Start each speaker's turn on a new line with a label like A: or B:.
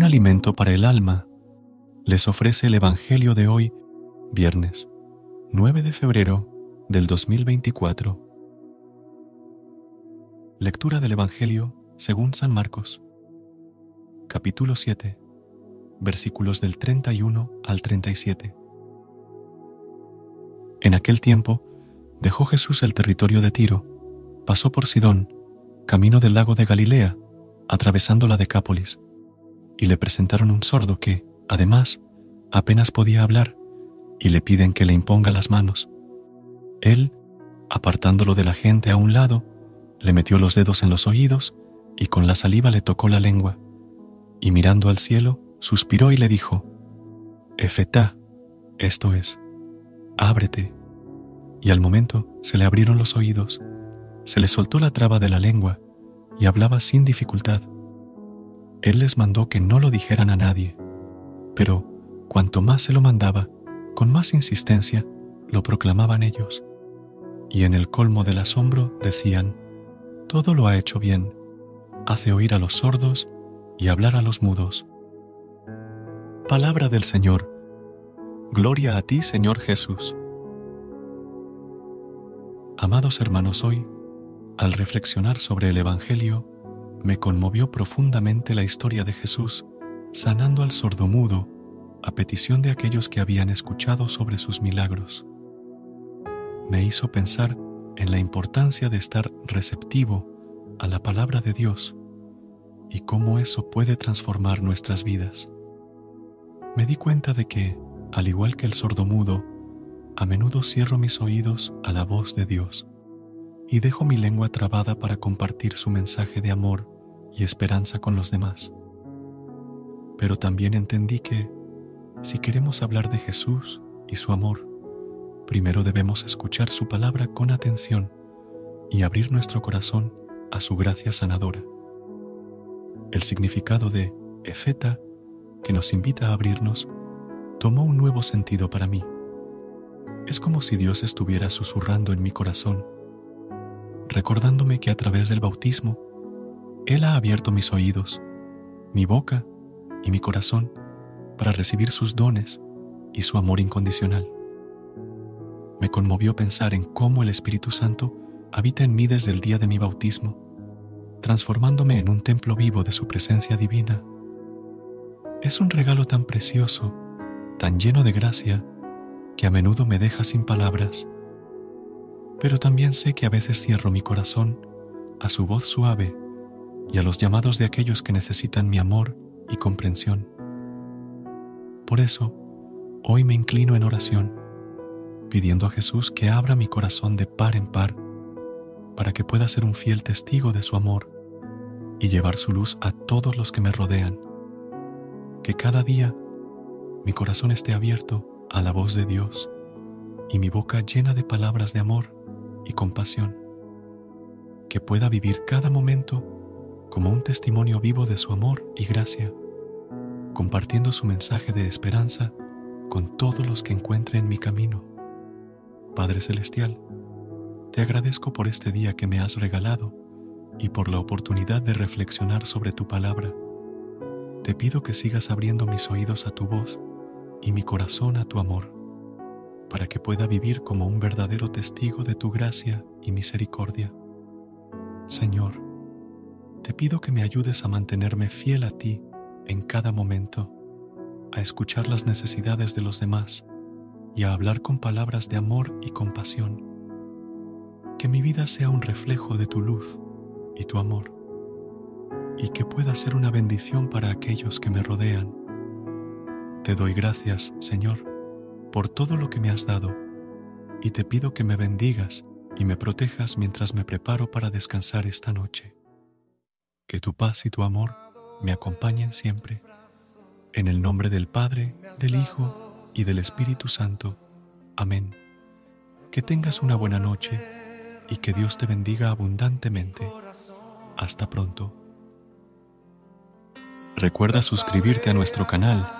A: Un alimento para el alma les ofrece el Evangelio de hoy, viernes 9 de febrero del 2024. Lectura del Evangelio según San Marcos, capítulo 7, versículos del 31 al 37. En aquel tiempo dejó Jesús el territorio de Tiro, pasó por Sidón, camino del lago de Galilea, atravesando la Decápolis, y le presentaron un sordo que, además, apenas podía hablar, y le piden que le imponga las manos. Él, apartándolo de la gente a un lado, le metió los dedos en los oídos y con la saliva le tocó la lengua, y mirando al cielo, suspiró y le dijo, Efetá, esto es, ábrete. Y al momento se le abrieron los oídos, se le soltó la traba de la lengua y hablaba sin dificultad. Él les mandó que no lo dijeran a nadie, pero cuanto más se lo mandaba, con más insistencia lo proclamaban ellos. Y en el colmo del asombro decían, Todo lo ha hecho bien hace oír a los sordos y hablar a los mudos. Palabra del Señor. Gloria a ti, Señor Jesús. Amados hermanos, hoy, al reflexionar sobre el Evangelio, me conmovió profundamente la historia de Jesús sanando al sordomudo a petición de aquellos que habían escuchado sobre sus milagros. Me hizo pensar en la importancia de estar receptivo a la palabra de Dios y cómo eso puede transformar nuestras vidas. Me di cuenta de que, al igual que el sordomudo, a menudo cierro mis oídos a la voz de Dios y dejo mi lengua trabada para compartir su mensaje de amor y esperanza con los demás. Pero también entendí que, si queremos hablar de Jesús y su amor, primero debemos escuchar su palabra con atención y abrir nuestro corazón a su gracia sanadora. El significado de efeta, que nos invita a abrirnos, tomó un nuevo sentido para mí. Es como si Dios estuviera susurrando en mi corazón, recordándome que a través del bautismo, Él ha abierto mis oídos, mi boca y mi corazón para recibir sus dones y su amor incondicional. Me conmovió pensar en cómo el Espíritu Santo habita en mí desde el día de mi bautismo transformándome en un templo vivo de su presencia divina. Es un regalo tan precioso, tan lleno de gracia, que a menudo me deja sin palabras. Pero también sé que a veces cierro mi corazón a su voz suave y a los llamados de aquellos que necesitan mi amor y comprensión. Por eso, hoy me inclino en oración, pidiendo a Jesús que abra mi corazón de par en par para que pueda ser un fiel testigo de su amor y llevar su luz a todos los que me rodean. Que cada día mi corazón esté abierto a la voz de Dios y mi boca llena de palabras de amor y compasión. Que pueda vivir cada momento como un testimonio vivo de su amor y gracia, compartiendo su mensaje de esperanza con todos los que encuentre en mi camino. Padre Celestial, te agradezco por este día que me has regalado y por la oportunidad de reflexionar sobre tu palabra. Te pido que sigas abriendo mis oídos a tu voz y mi corazón a tu amor, para que pueda vivir como un verdadero testigo de tu gracia y misericordia. Señor, te pido que me ayudes a mantenerme fiel a ti en cada momento, a escuchar las necesidades de los demás y a hablar con palabras de amor y compasión. Que mi vida sea un reflejo de tu luz y tu amor, y que pueda ser una bendición para aquellos que me rodean. Te doy gracias, Señor, por todo lo que me has dado, y te pido que me bendigas y me protejas mientras me preparo para descansar esta noche. Que tu paz y tu amor me acompañen siempre. En el nombre del Padre, del Hijo y del Espíritu Santo. Amén. Que tengas una buena noche y que Dios te bendiga abundantemente. Hasta pronto. Recuerda suscribirte a nuestro canal